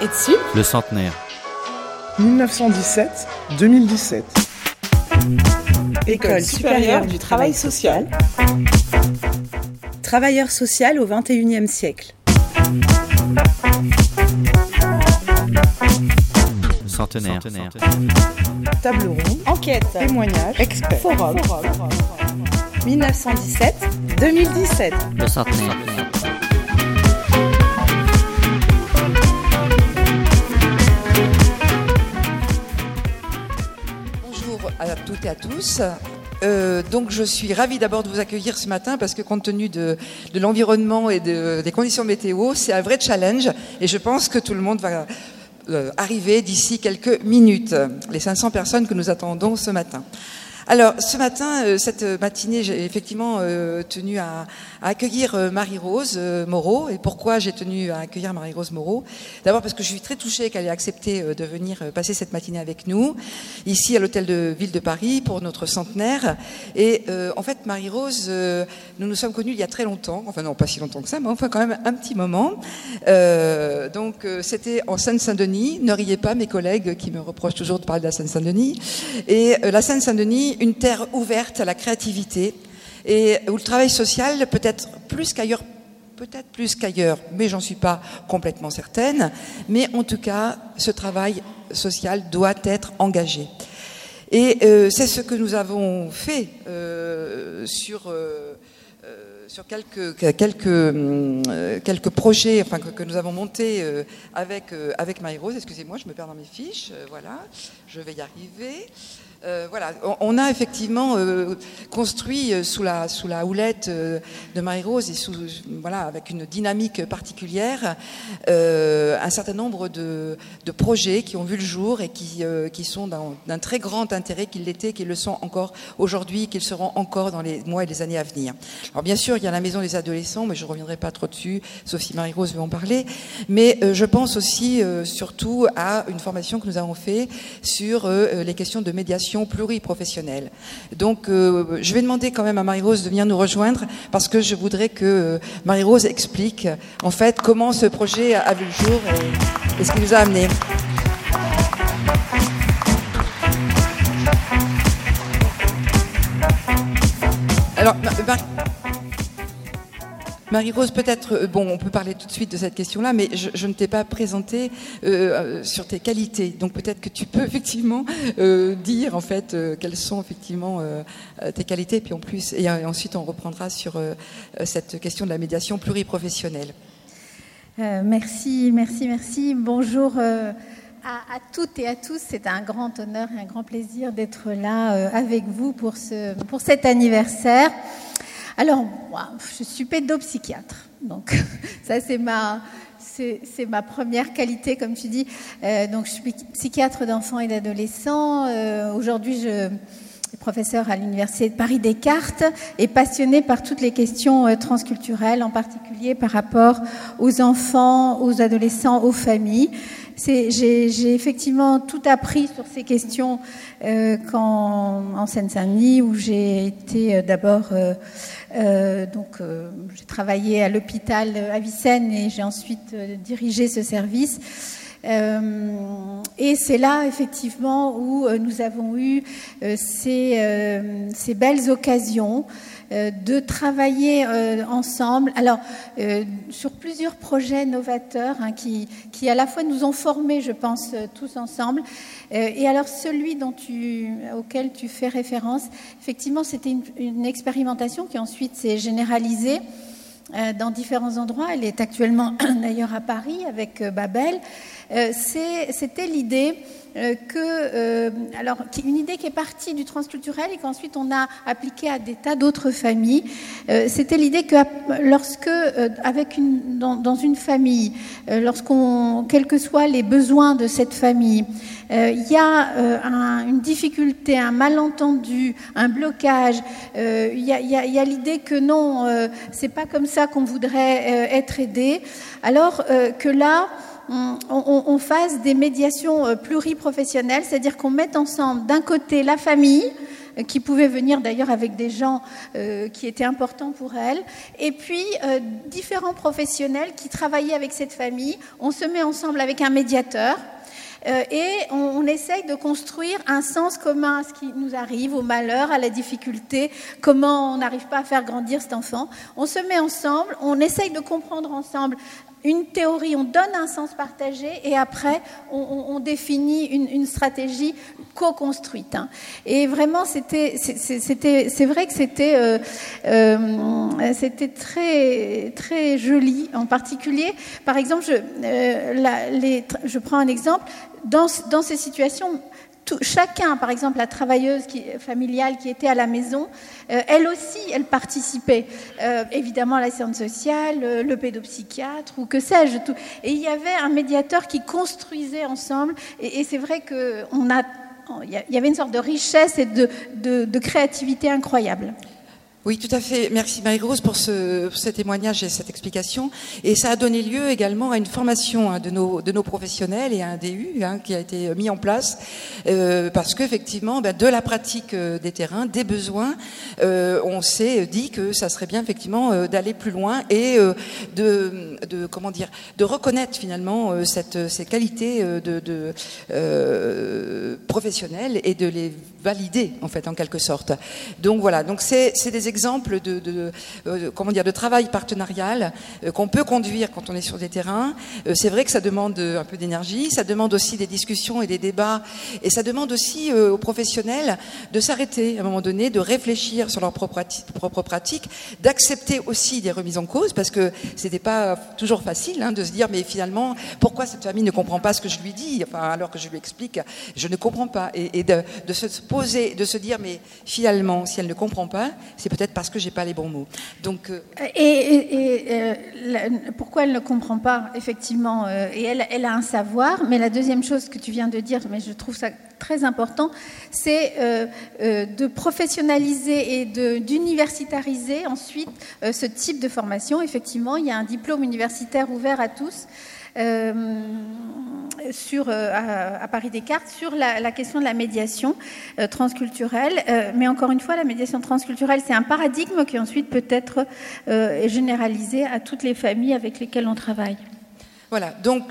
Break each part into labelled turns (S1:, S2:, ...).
S1: Et dessus
S2: Le centenaire.
S3: 1917-2017.
S1: École supérieure du travail social. Travailleur social au XXIe siècle.
S2: Centenaire.
S3: Table ronde.
S1: Enquête.
S3: Témoignage.
S1: Expert. Forum. 1917-2017.
S2: Le centenaire.
S4: À toutes et à tous. Euh, donc je suis ravie d'abord de vous accueillir ce matin parce que compte tenu de, de l'environnement et de- des conditions météo, c'est un vrai challenge et je pense que tout le monde va euh, arriver d'ici quelques minutes, les 500 personnes que nous attendons ce matin. Alors ce matin, euh, cette matinée, j'ai effectivement euh, tenu à, accueillir euh, Marie-Rose Moreau. Et pourquoi j'ai tenu à accueillir Marie-Rose Moreau? D'abord parce que je suis très touchée qu'elle ait accepté de venir passer cette matinée avec nous, ici à l'hôtel de ville de Paris pour notre centenaire. Et en fait, Marie-Rose, nous nous sommes connus il y a très longtemps, enfin non pas si longtemps que ça, mais enfin quand même un petit moment. Donc c'était en Seine-Saint-Denis. Ne riez pas, mes collègues qui me reprochent toujours de parler de la Seine-Saint-Denis. Et la Seine-Saint-Denis, une terre ouverte à la créativité et où le travail social peut-être plus qu'ailleurs peut-être plus qu'ailleurs, mais j'en suis pas complètement certaine. Mais en tout cas, ce travail social doit être engagé. Et euh, c'est ce que nous avons fait euh, sur, euh, sur quelques, quelques, quelques projets enfin, que, nous avons montés avec, avec Marie-Rose. Excusez-moi, je me perds dans mes fiches. Voilà, je vais y arriver. Euh, on, a effectivement euh, construit euh, sous la, houlette de Marie-Rose et sous, avec une dynamique particulière un certain nombre de, projets qui ont vu le jour et qui, sont d'un très grand intérêt, qu'ils l'étaient, qu'ils le sont encore aujourd'hui, qu'ils seront encore dans les mois et les années à venir. Alors bien sûr, il y a la maison des adolescents, mais je ne reviendrai pas trop dessus, sauf si Marie-Rose veut en parler. Mais je pense aussi surtout à une formation que nous avons fait sur les questions de médiation pluriprofessionnelle. Donc euh, je vais demander quand même à Marie-Rose de venir nous rejoindre parce que je voudrais que euh, Marie-Rose explique en fait comment ce projet a vu le jour et, ce qui nous a amené. Alors, Marie-Rose, peut-être, euh, bon, on peut parler tout de suite de cette question-là, mais je, ne t'ai pas présenté euh, euh, sur tes qualités. Donc peut-être que tu peux effectivement dire en fait quelles sont effectivement tes qualités, puis en plus, et, ensuite on reprendra sur cette question de la médiation pluriprofessionnelle.
S5: Merci, merci, merci. Bonjour à, toutes et à tous. C'est un grand honneur et un grand plaisir d'être là avec vous pour cet anniversaire. Alors, moi, je suis pédopsychiatre. Donc, ça, c'est ma, première qualité, comme tu dis. Euh, donc, je suis psychiatre d'enfants et d'adolescents. Euh, aujourd'hui, je suis professeur à l'Université de Paris-Descartes et passionnée par toutes les questions euh, transculturelles, en particulier par rapport aux enfants, aux adolescents, aux familles. J'ai effectivement tout appris sur ces questions euh, quand, en Seine-Saint-Denis, où j'ai été euh, d'abord euh, donc j'ai travaillé à l'hôpital Avicenne et j'ai ensuite dirigé ce service. Et c'est là, effectivement, où nous avons eu ces, belles occasions de travailler euh, ensemble. Alors, euh, sur plusieurs projets novateurs hein, qui, qui, à la fois, nous ont formés, je pense, euh, tous ensemble. Euh, et alors, celui dont tu, auquel tu fais référence, effectivement, c'était une, expérimentation qui ensuite s'est généralisée euh, dans différents endroits. Elle est actuellement d'ailleurs à Paris avec euh, Babel. Euh, C'était l'idée euh, que, euh, alors, une idée qui est partie du transculturel et qu'ensuite on a appliquée à des tas d'autres familles. Euh, C'était l'idée que lorsque, euh, avec une, dans, dans une famille, euh, lorsqu'on, quels que soient les besoins de cette famille, euh, il y a euh, un- une difficulté, un malentendu, un blocage. euh, Il y a, a- a l'idée que non, euh, c'est pas comme ça qu'on voudrait euh, être aidé. Alors euh, que là, on, fasse des médiations euh, pluriprofessionnelles, c'est-à-dire qu'on mette ensemble d'un côté la famille qui pouvait venir d'ailleurs avec des gens qui étaient importants pour elle, et puis différents professionnels qui travaillaient avec cette famille. On se met ensemble avec un médiateur euh, et on, essaye de construire un sens commun à ce qui nous arrive, au malheur, à la difficulté, comment on n'arrive pas à faire grandir cet enfant. On se met ensemble, on essaye de comprendre ensemble une théorie, on donne un sens partagé et après on, définit une, stratégie co-construite. Hein. Et vraiment, c'était, c'est vrai que c'était, euh, euh, c'était très, très joli. En particulier, par exemple, je, je prends un exemple dans, ces situations, chacun, par exemple la travailleuse familiale qui était à la maison, euh, elle aussi, elle participait. Euh, évidemment, l'assistante sociale, euh, le pédopsychiatre ou que sais-je. Et il y avait un médiateur qui construisait ensemble. Et, c'est vrai qu'il y avait une sorte de richesse et de créativité incroyable.
S4: Oui, tout à fait. Merci Marie-Rose pour ce, témoignage et cette explication. Et ça a donné lieu également à une formation hein, de, nos, professionnels et à un DU hein, qui a été mis en place euh, parce qu'effectivement, ben, de la pratique euh, des terrains, des besoins, euh, on s'est dit que ça serait bien effectivement d'aller plus loin et de, comment dire, de reconnaître finalement ces qualités de professionnelles et de les valider en fait en quelque sorte. Donc voilà, donc c'est des exemple de, euh, comment dire, de travail partenarial euh, qu'on peut conduire quand on est sur des terrains. Euh, c'est vrai que ça demande un peu d'énergie, ça demande aussi des discussions et des débats, et ça demande aussi aux professionnels de s'arrêter à un moment donné, de réfléchir sur leur propre, propre pratique, d'accepter aussi des remises en cause, parce que c'était pas toujours facile hein, de se dire, mais finalement, pourquoi cette famille ne comprend pas ce que je lui dis, enfin, alors que je lui explique, je ne comprends pas, et, de, de se poser, de se dire, mais finalement, si elle ne comprend pas, c'est peut-être parce que j'ai pas les bons mots.
S5: Donc euh, et, euh, pourquoi elle ne comprend pas effectivement euh, Et elle, a un savoir, mais la deuxième chose que tu viens de dire, mais je trouve ça très important, c'est de professionnaliser et d'universitariser ensuite ce type de formation. Effectivement, il y a un diplôme universitaire ouvert à tous. Euh, sur, euh, à, Paris Descartes sur la, question de la médiation euh, transculturelle. mais encore une fois, la médiation transculturelle, c'est un paradigme qui ensuite peut être généralisé à toutes les familles avec lesquelles on travaille.
S4: Voilà, donc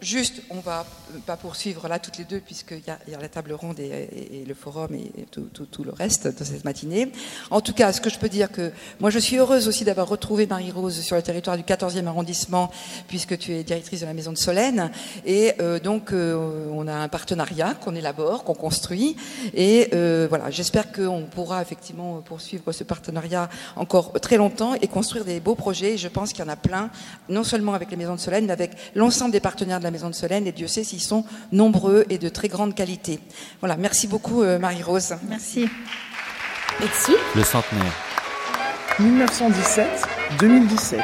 S4: juste, on va pas poursuivre là toutes les deux, puisqu'il y, y, a la table ronde et, le forum et tout, le reste de cette matinée. En tout cas, ce que je peux dire que moi, je suis heureuse aussi d'avoir retrouvé Marie-Rose sur le territoire du 14e arrondissement, puisque tu es directrice de la Maison de Solène. Et euh, donc, euh, on a un partenariat qu'on élabore, qu'on construit. Et euh, voilà, j'espère qu'on pourra effectivement poursuivre ce partenariat encore très longtemps et construire des beaux projets. Je pense qu'il y en a plein, non seulement avec les Maisons de Solène, mais avec l'ensemble des partenaires de la la Maison de Solène, et Dieu sait s'ils sont nombreux et de très grande qualité. Voilà, merci beaucoup euh, Marie-Rose.
S5: Merci.
S2: Merci. Le centenaire.
S3: 1917-2017.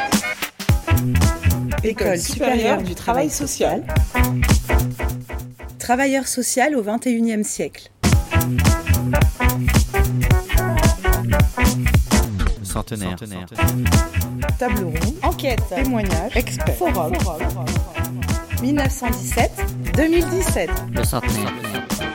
S1: École supérieure du travail social. Travailleur social au XXIe siècle.
S2: Centenaire. Centenaire.
S3: Table ronde.
S1: Enquête.
S3: Témoignage.
S1: Expert. forum. 1917-2017.